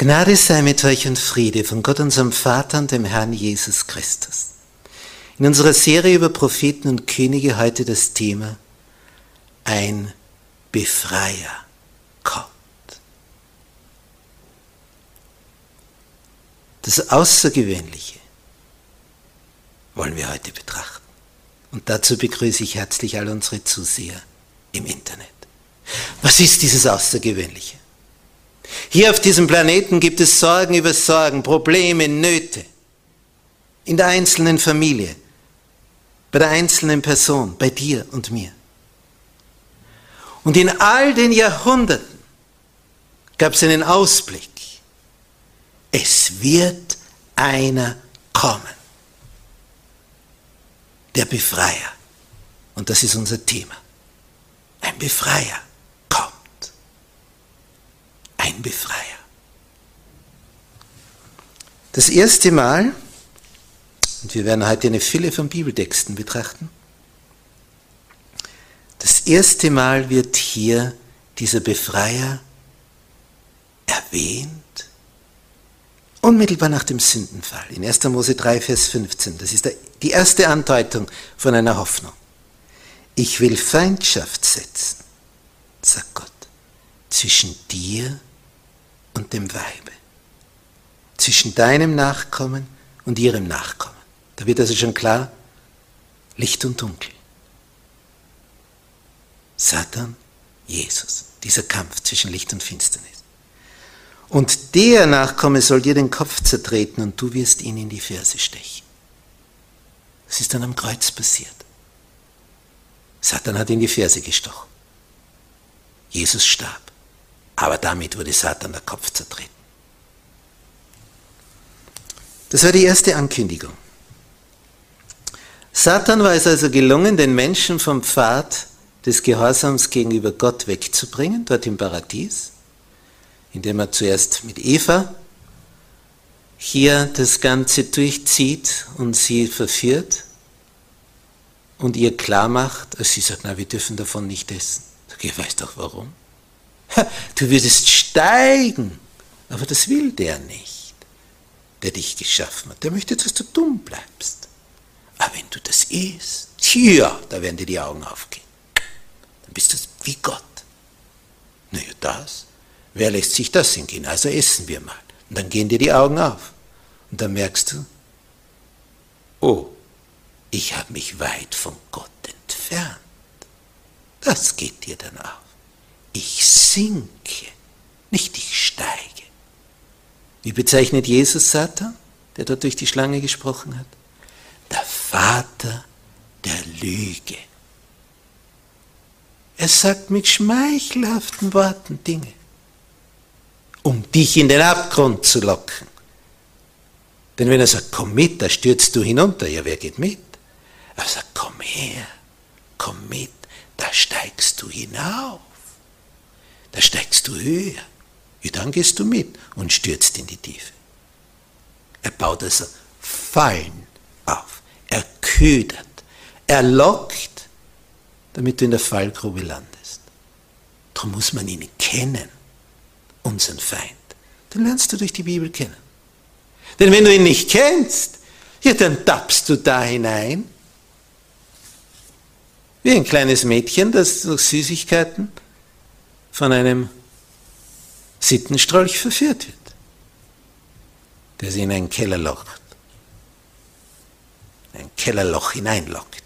Gnade sei mit euch und Friede von Gott unserem Vater und dem Herrn Jesus Christus. In unserer Serie über Propheten und Könige heute das Thema Ein Befreier kommt. Das Außergewöhnliche wollen wir heute betrachten. Und dazu begrüße ich herzlich all unsere Zuseher im Internet. Was ist dieses Außergewöhnliche? Hier auf diesem Planeten gibt es Sorgen über Sorgen, Probleme, Nöte. In der einzelnen Familie, bei der einzelnen Person, bei dir und mir. Und in all den Jahrhunderten gab es einen Ausblick. Es wird einer kommen. Der Befreier. Und das ist unser Thema. Ein Befreier ein Befreier. Das erste Mal, und wir werden heute eine Fülle von Bibeltexten betrachten, das erste Mal wird hier dieser Befreier erwähnt, unmittelbar nach dem Sündenfall, in 1. Mose 3, Vers 15. Das ist die erste Andeutung von einer Hoffnung. Ich will Feindschaft setzen, sagt Gott, zwischen dir und dem Weibe. Zwischen deinem Nachkommen und ihrem Nachkommen. Da wird also schon klar, Licht und Dunkel. Satan, Jesus, dieser Kampf zwischen Licht und Finsternis. Und der Nachkomme soll dir den Kopf zertreten und du wirst ihn in die Ferse stechen. Das ist dann am Kreuz passiert. Satan hat in die Ferse gestochen. Jesus starb. Aber damit wurde Satan der Kopf zertreten. Das war die erste Ankündigung. Satan war es also gelungen, den Menschen vom Pfad des Gehorsams gegenüber Gott wegzubringen, dort im Paradies, indem er zuerst mit Eva hier das Ganze durchzieht und sie verführt und ihr klar macht, als sie sagt, na, wir dürfen davon nicht essen. Ich, weiß doch warum. Du würdest steigen, aber das will der nicht, der dich geschaffen hat. Der möchte, dass du dumm bleibst. Aber wenn du das isst, tja, da werden dir die Augen aufgehen. Dann bist du wie Gott. Naja, das. Wer lässt sich das hingehen? Also essen wir mal. Und dann gehen dir die Augen auf. Und dann merkst du, oh, ich habe mich weit von Gott entfernt. Das geht dir dann auf ich sinke, nicht ich steige. Wie bezeichnet Jesus Satan, der dort durch die Schlange gesprochen hat? Der Vater der Lüge. Er sagt mit schmeichelhaften Worten Dinge, um dich in den Abgrund zu locken. Denn wenn er sagt, komm mit, da stürzt du hinunter, ja, wer geht mit? Er sagt, komm her, komm mit, da steigst du hinauf, da steigst du höher. Ja, dann gehst du mit und stürzt in die Tiefe. Er baut also Fallen auf, er ködert, er lockt, damit du in der Fallgrube landest. Darum muss man ihn kennen, unseren Feind. Dann lernst du durch die Bibel kennen. Denn wenn du ihn nicht kennst, ja, dann tappst du da hinein, wie ein kleines Mädchen, das durch Süßigkeiten von einem Sittenstrolch verführt wird, der sie in ein Kellerloch, ein Kellerloch hineinlockt.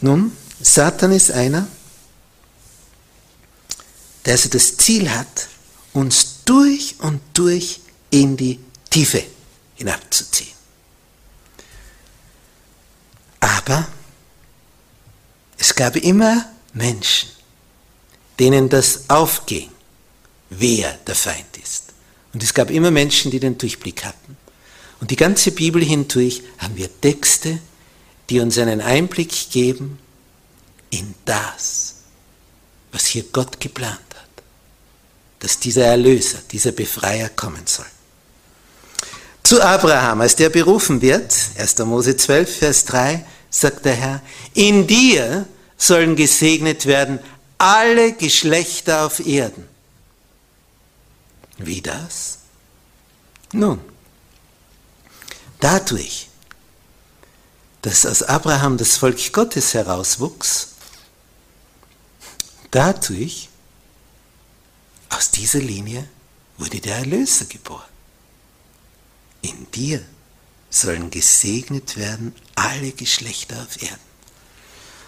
Nun, Satan ist einer, der also das Ziel hat, uns durch und durch in die Tiefe hinabzuziehen. Aber es gab immer Menschen, denen das aufging, wer der Feind ist. Und es gab immer Menschen, die den Durchblick hatten. Und die ganze Bibel hindurch haben wir Texte, die uns einen Einblick geben in das, was hier Gott geplant hat, dass dieser Erlöser, dieser Befreier kommen soll. Zu Abraham, als der berufen wird, 1. Mose 12, Vers 3, sagt der Herr, in dir sollen gesegnet werden alle Geschlechter auf Erden. Wie das? Nun, dadurch, dass aus Abraham das Volk Gottes herauswuchs, dadurch, aus dieser Linie wurde der Erlöser geboren. In dir sollen gesegnet werden alle Geschlechter auf Erden.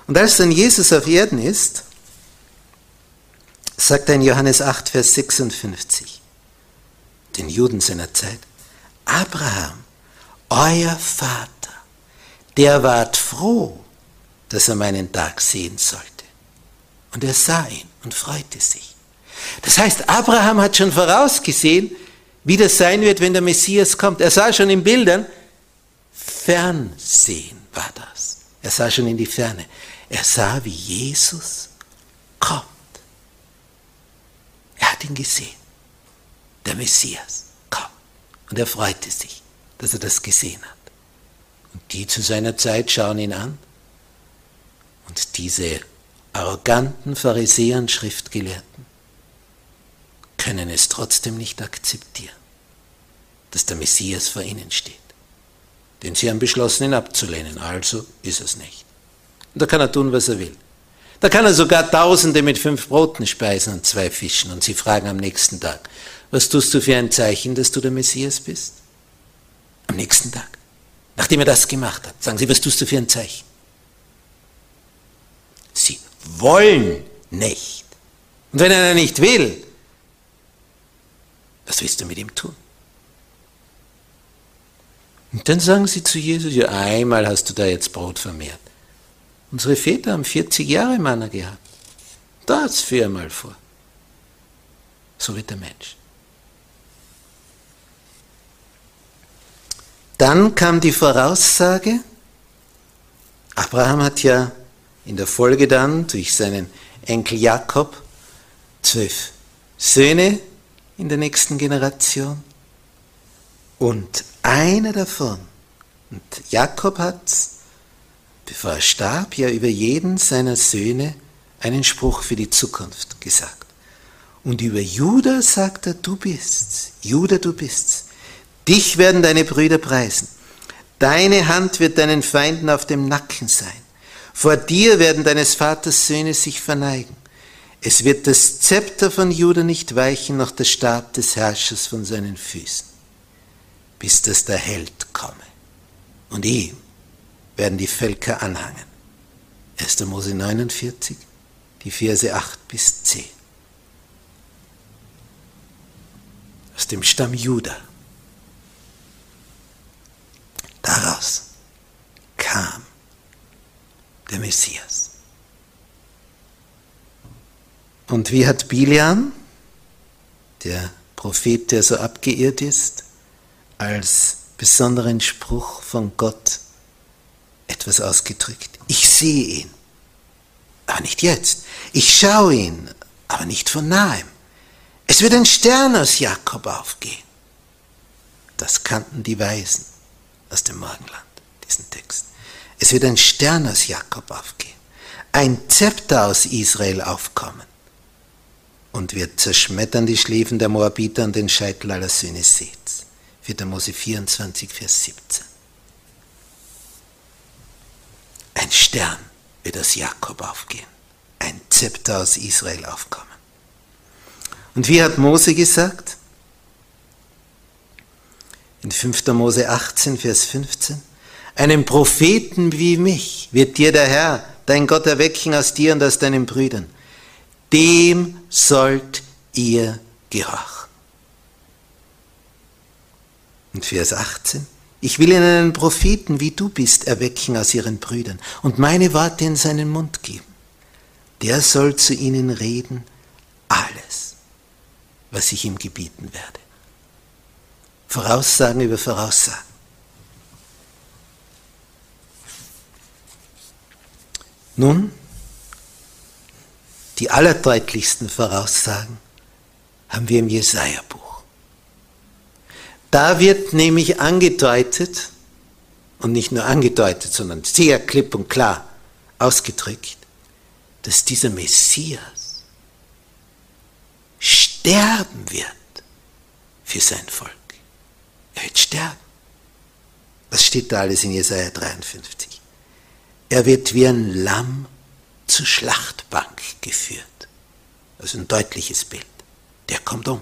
Und als dann Jesus auf Erden ist, sagt er in Johannes 8, Vers 56, den Juden seiner Zeit, Abraham, euer Vater, der ward froh, dass er meinen Tag sehen sollte. Und er sah ihn und freute sich. Das heißt, Abraham hat schon vorausgesehen, wie das sein wird, wenn der Messias kommt. Er sah schon in Bildern, Fernsehen war das. Er sah schon in die Ferne. Er sah, wie Jesus kommt. Er hat ihn gesehen. Der Messias kommt. Und er freute sich, dass er das gesehen hat. Und die zu seiner Zeit schauen ihn an. Und diese arroganten Pharisäer und Schriftgelehrten können es trotzdem nicht akzeptieren, dass der Messias vor ihnen steht. Denn sie haben beschlossen, ihn abzulehnen, also ist es nicht. Und da kann er tun, was er will. Da kann er sogar Tausende mit fünf Broten speisen und zwei Fischen und sie fragen am nächsten Tag, was tust du für ein Zeichen, dass du der Messias bist? Am nächsten Tag. Nachdem er das gemacht hat, sagen sie, was tust du für ein Zeichen? Sie wollen nicht. Und wenn einer nicht will, was willst du mit ihm tun? Und dann sagen sie zu Jesus, ja, einmal hast du da jetzt Brot vermehrt. Unsere Väter haben 40 Jahre Manna gehabt. Das viermal vor. So wird der Mensch. Dann kam die Voraussage, Abraham hat ja in der Folge dann durch seinen Enkel Jakob zwölf Söhne in der nächsten Generation. Und einer davon, und Jakob hat, bevor er starb, ja über jeden seiner Söhne einen Spruch für die Zukunft gesagt. Und über Judah sagt er, du bist's, Judah, du bist's. Dich werden deine Brüder preisen. Deine Hand wird deinen Feinden auf dem Nacken sein. Vor dir werden deines Vaters Söhne sich verneigen. Es wird das Zepter von Juda nicht weichen, noch der Stab des Herrschers von seinen Füßen, bis dass der Held komme. Und ihm werden die Völker anhangen. 1. Mose 49, die Verse 8 bis 10. Aus dem Stamm Juda. Daraus kam der Messias. Und wie hat Biliam, der Prophet, der so abgeirrt ist, als besonderen Spruch von Gott etwas ausgedrückt. Ich sehe ihn, aber nicht jetzt. Ich schaue ihn, aber nicht von nahem. Es wird ein Stern aus Jakob aufgehen. Das kannten die Weisen aus dem Morgenland, diesen Text. Es wird ein Stern aus Jakob aufgehen, ein Zepter aus Israel aufkommen und wird zerschmettern die Schläfen der Moabiter und den Scheitel aller Söhne Seths. 4. Mose 24, Vers 17. Ein Stern wird aus Jakob aufgehen, ein Zepter aus Israel aufkommen. Und wie hat Mose gesagt? In 5. Mose 18, Vers 15. Einen Propheten wie mich wird dir der Herr, dein Gott, erwecken aus dir und aus deinen Brüdern. Dem sollt ihr gehorchen. Und Vers 18. Ich will ihnen einen Propheten, wie du bist, erwecken aus ihren Brüdern und meine Worte in seinen Mund geben. Der soll zu ihnen reden alles, was ich ihm gebieten werde. Voraussagen über Voraussagen. Nun, die allerdeutlichsten Voraussagen haben wir im Jesaja-Buch. Da wird nämlich angedeutet, und nicht nur angedeutet, sondern sehr klipp und klar ausgedrückt, dass dieser Messias sterben wird für sein Volk. Er wird sterben. Was steht da alles in Jesaja 53? Er wird wie ein Lamm zur Schlachtbank geführt. Das ist ein deutliches Bild. Der kommt um.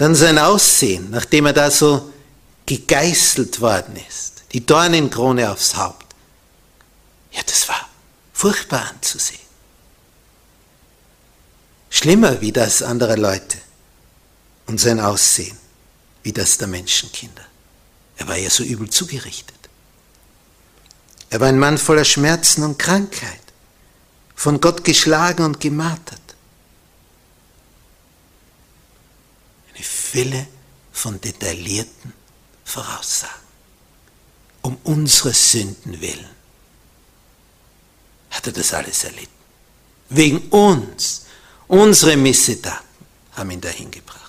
Dann sein Aussehen, nachdem er da so gegeißelt worden ist, die Dornenkrone aufs Haupt. Ja, das war furchtbar anzusehen. Schlimmer wie das anderer Leute und sein Aussehen wie das der Menschenkinder. Er war ja so übel zugerichtet. Er war ein Mann voller Schmerzen und Krankheit, von Gott geschlagen und gemartert. Fülle von detaillierten Voraussagen. Um unsere Sünden willen hat er das alles erlitten. Wegen uns, unsere Missetaten haben ihn dahin gebracht.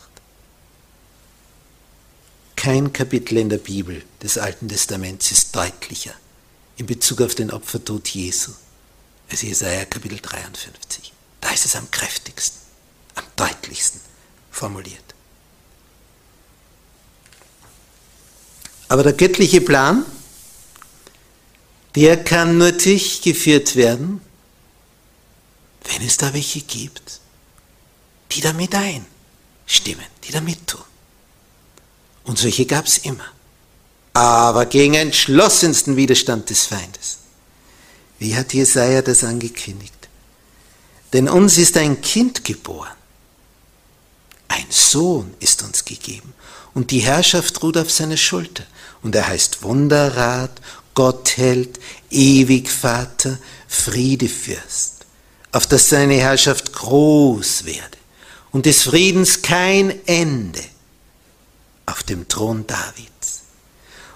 Kein Kapitel in der Bibel des Alten Testaments ist deutlicher in Bezug auf den Opfertod Jesu als Jesaja Kapitel 53. Da ist es am kräftigsten, am deutlichsten formuliert. Aber der göttliche Plan, der kann nur durchgeführt werden, wenn es da welche gibt, die damit einstimmen, die da mittun. Und solche gab es immer. Aber gegen entschlossensten Widerstand des Feindes. Wie hat Jesaja das angekündigt? Denn uns ist ein Kind geboren. Ein Sohn ist uns gegeben. Und die Herrschaft ruht auf seiner Schulter und er heißt Wunderrat, Gottheld, Ewigvater, Friedefürst, auf dass seine Herrschaft groß werde und des Friedens kein Ende auf dem Thron Davids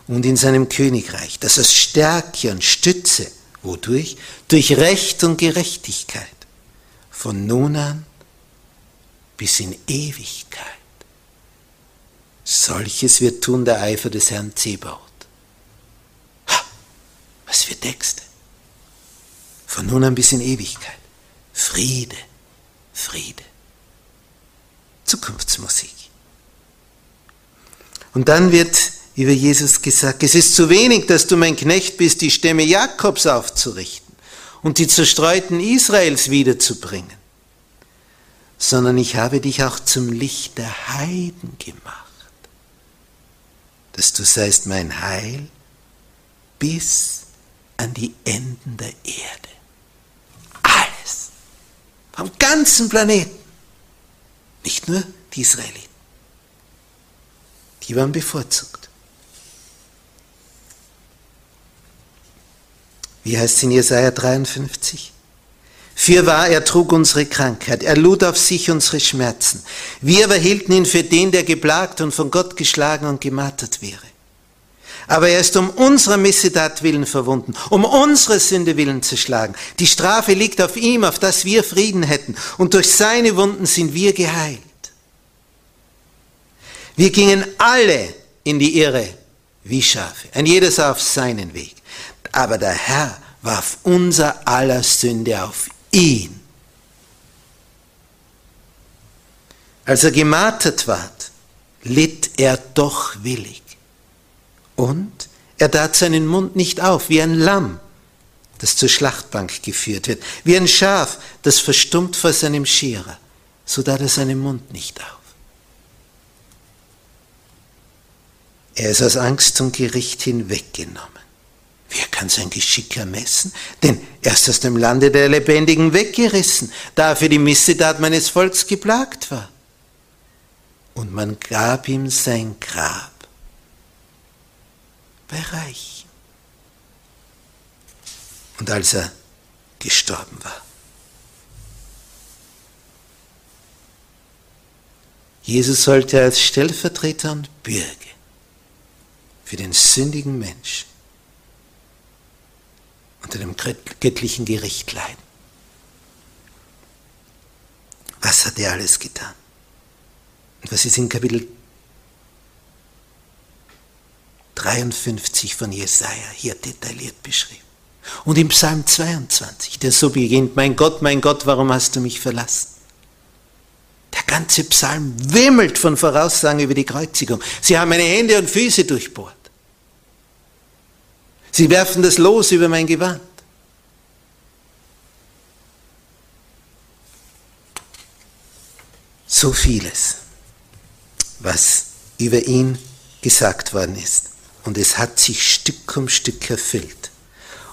und in seinem Königreich, dass es Stärke und Stütze, wodurch? Durch Recht und Gerechtigkeit, von nun an bis in Ewigkeit. Solches wird tun der Eifer des Herrn Zebaut. Ha, was für Texte. Von nun an bis in Ewigkeit. Friede, Friede. Zukunftsmusik. Und dann wird über Jesus gesagt, es ist zu wenig, dass du mein Knecht bist, die Stämme Jakobs aufzurichten und die zerstreuten Israels wiederzubringen, sondern ich habe dich auch zum Licht der Heiden gemacht dass du seist mein Heil bis an die Enden der Erde. Alles. Vom ganzen Planeten. Nicht nur die Israeliten. Die waren bevorzugt. Wie heißt es in Jesaja 53? Fürwahr, er trug unsere Krankheit, er lud auf sich unsere Schmerzen. Wir aber hielten ihn für den, der geplagt und von Gott geschlagen und gemartert wäre. Aber er ist um unserer Missetat willen verwunden, um unsere Sünde willen zerschlagen. Die Strafe liegt auf ihm, auf dass wir Frieden hätten. Und durch seine Wunden sind wir geheilt. Wir gingen alle in die Irre wie Schafe, ein jedes auf seinen Weg. Aber der Herr warf unser aller Sünde auf ihn. Als er gemartert ward, litt er doch willig. Und er tat seinen Mund nicht auf, wie ein Lamm, das zur Schlachtbank geführt wird, wie ein Schaf, das verstummt vor seinem Scherer, so tat er seinen Mund nicht auf. Er ist aus Angst zum Gericht hinweggenommen. Wer kann sein Geschick ermessen? Denn er ist aus dem Lande der Lebendigen weggerissen, da er für die Missetat meines Volks geplagt war. Und man gab ihm sein Grab bei Reichen. Und als er gestorben war, Jesus sollte als Stellvertreter und Bürger für den sündigen Menschen unter dem göttlichen Gericht leiden. Was hat er alles getan? Und was ist in Kapitel 53 von Jesaja hier detailliert beschrieben? Und im Psalm 22, der so beginnt, mein Gott, mein Gott, warum hast du mich verlassen? Der ganze Psalm wimmelt von Voraussagen über die Kreuzigung. Sie haben meine Hände und Füße durchbohrt. Sie werfen das Los über mein Gewand. So vieles, was über ihn gesagt worden ist. Und es hat sich Stück um Stück erfüllt.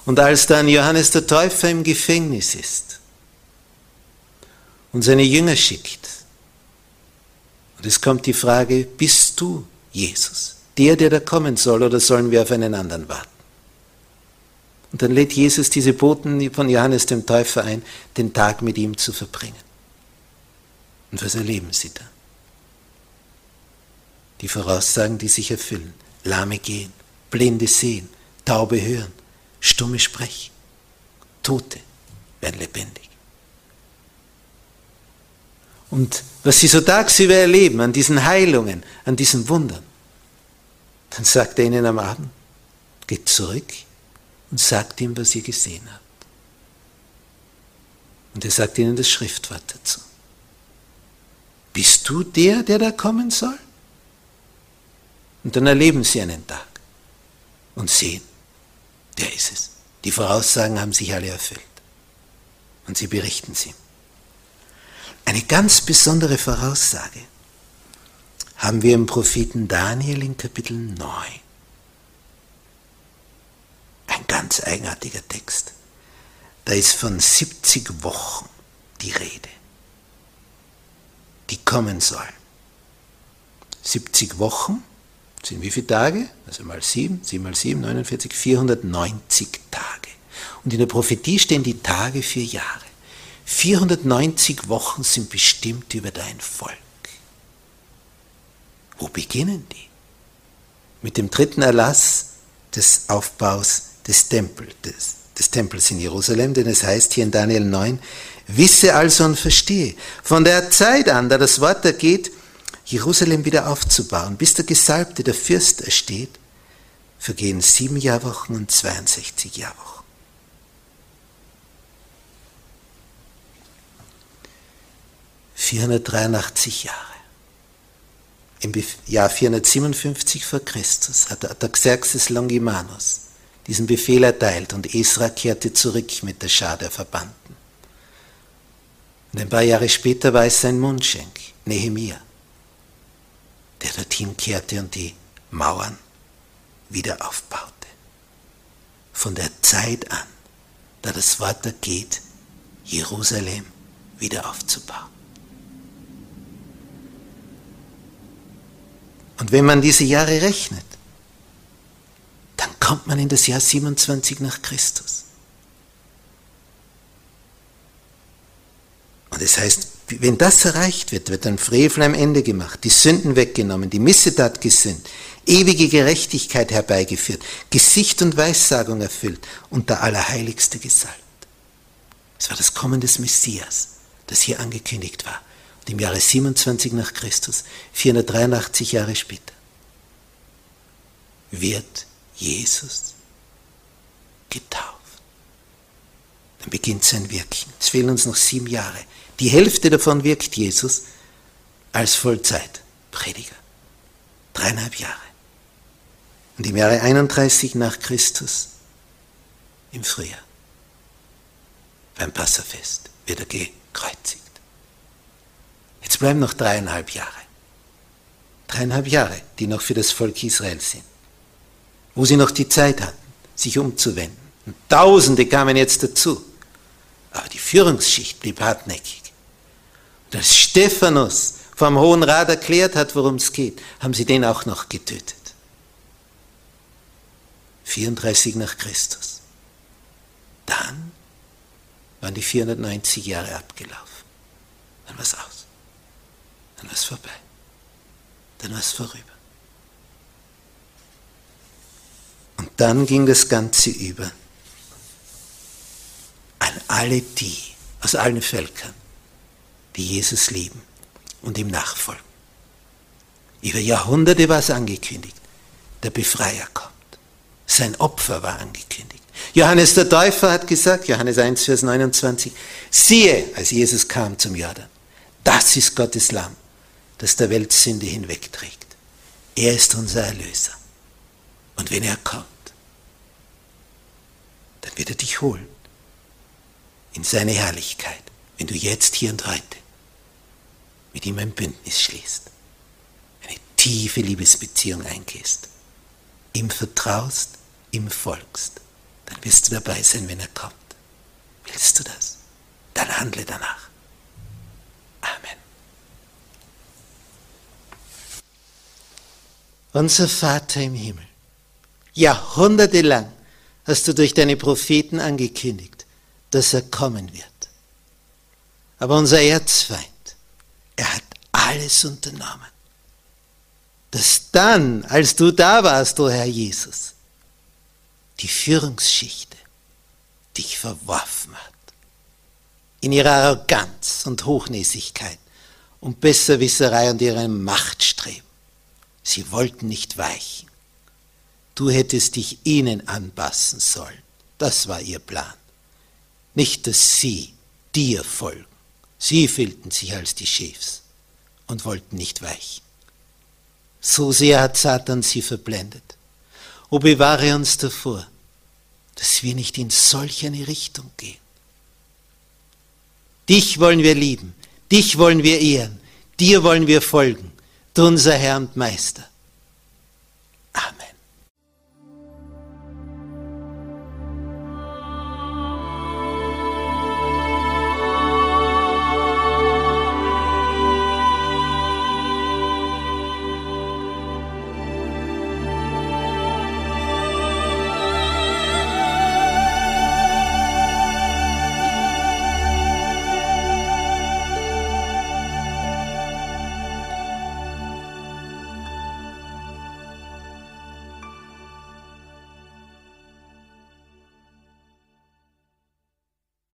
Und als dann Johannes der Täufer im Gefängnis ist und seine Jünger schickt, und es kommt die Frage, bist du Jesus, der, der da kommen soll, oder sollen wir auf einen anderen warten? Und dann lädt Jesus diese Boten von Johannes dem Täufer ein, den Tag mit ihm zu verbringen. Und was erleben sie da? Die Voraussagen, die sich erfüllen. Lahme gehen, Blinde sehen, Taube hören, Stumme sprechen, Tote werden lebendig. Und was sie so tagsüber erleben an diesen Heilungen, an diesen Wundern, dann sagt er ihnen am Abend, geht zurück und sagt ihm, was ihr gesehen habt. Und er sagt ihnen das Schriftwort dazu. Bist du der, der da kommen soll? Und dann erleben sie einen Tag und sehen, der ist es. Die Voraussagen haben sich alle erfüllt. Und sie berichten sie. Eine ganz besondere Voraussage haben wir im Propheten Daniel in Kapitel 9. Ganz eigenartiger Text. Da ist von 70 Wochen die Rede, die kommen sollen. 70 Wochen sind wie viele Tage? Also mal 7, 7 mal 7, 49, 490 Tage. Und in der Prophetie stehen die Tage für Jahre. 490 Wochen sind bestimmt über dein Volk. Wo beginnen die? Mit dem dritten Erlass des Aufbaus des, Tempel, des, des Tempels in Jerusalem, denn es heißt hier in Daniel 9, wisse also und verstehe, von der Zeit an, da das Wort ergeht, Jerusalem wieder aufzubauen, bis der Gesalbte, der Fürst, ersteht, vergehen sieben Jahrwochen und 62 Jahrwochen. ...483 Jahre. Im Jahr 457 vor Christus hat Artaxerxes Longimanus diesen Befehl erteilt und Esra kehrte zurück mit der Schar der Verbannten. Und ein paar Jahre später war es sein Mundschenk, Nehemia, der dorthin kehrte und die Mauern wieder aufbaute. Von der Zeit an, da das Wort ergeht, Jerusalem wieder aufzubauen. Und wenn man diese Jahre rechnet, kommt man in das Jahr 27 nach Christus. das heißt, wenn das erreicht wird, wird ein Frevel am Ende gemacht, die Sünden weggenommen, die Missetat gesünd, ewige Gerechtigkeit herbeigeführt, Gesicht und Weissagung erfüllt und der Allerheiligste gesalbt. Es war das Kommen des Messias, das hier angekündigt war. Und im Jahre 27 nach Christus, 483 Jahre später, wird Jesus getauft. Dann beginnt sein Wirken. Es fehlen uns noch sieben Jahre. Die Hälfte davon wirkt Jesus als Vollzeitprediger. Dreieinhalb Jahre. Und im Jahre 31 nach Christus, im Frühjahr, beim Passafest, wird er gekreuzigt. Jetzt bleiben noch dreieinhalb Jahre. Dreieinhalb Jahre, die noch für das Volk Israel sind. Wo sie noch die Zeit hatten, sich umzuwenden. Und Tausende kamen jetzt dazu. Aber die Führungsschicht blieb hartnäckig. Und als Stephanus vom Hohen Rat erklärt hat, worum es geht, haben sie den auch noch getötet. 34 nach Christus. Dann waren die 490 Jahre abgelaufen. Dann war es aus. Dann war es vorbei. Dann war es vorüber. Und dann ging das Ganze über an alle die aus allen Völkern, die Jesus lieben und ihm nachfolgen. Über Jahrhunderte war es angekündigt, der Befreier kommt. Sein Opfer war angekündigt. Johannes der Täufer hat gesagt, Johannes 1, Vers 29, siehe, als Jesus kam zum Jordan, das ist Gottes Lamm, das der Welt Sünde hinwegträgt. Er ist unser Erlöser. Und wenn er kommt, dann wird er dich holen in seine Herrlichkeit, wenn du jetzt hier und heute mit ihm ein Bündnis schließt, eine tiefe Liebesbeziehung eingehst, ihm vertraust, ihm folgst, dann wirst du dabei sein, wenn er kommt. Willst du das? Dann handle danach. Amen. Unser Vater im Himmel, jahrhundertelang hast du durch deine Propheten angekündigt, dass er kommen wird. Aber unser Erzfeind, er hat alles unternommen, dass dann, als du da warst, o oh Herr Jesus, die Führungsschicht dich verworfen hat. In ihrer Arroganz und Hochnäsigkeit und Besserwisserei und ihrem Machtstreben. Sie wollten nicht weichen. Du hättest dich ihnen anpassen sollen. Das war ihr Plan. Nicht, dass sie dir folgen. Sie fühlten sich als die Chefs und wollten nicht weichen. So sehr hat Satan sie verblendet. O bewahre uns davor, dass wir nicht in solch eine Richtung gehen. Dich wollen wir lieben, dich wollen wir ehren, dir wollen wir folgen, du unser Herr und Meister. Amen.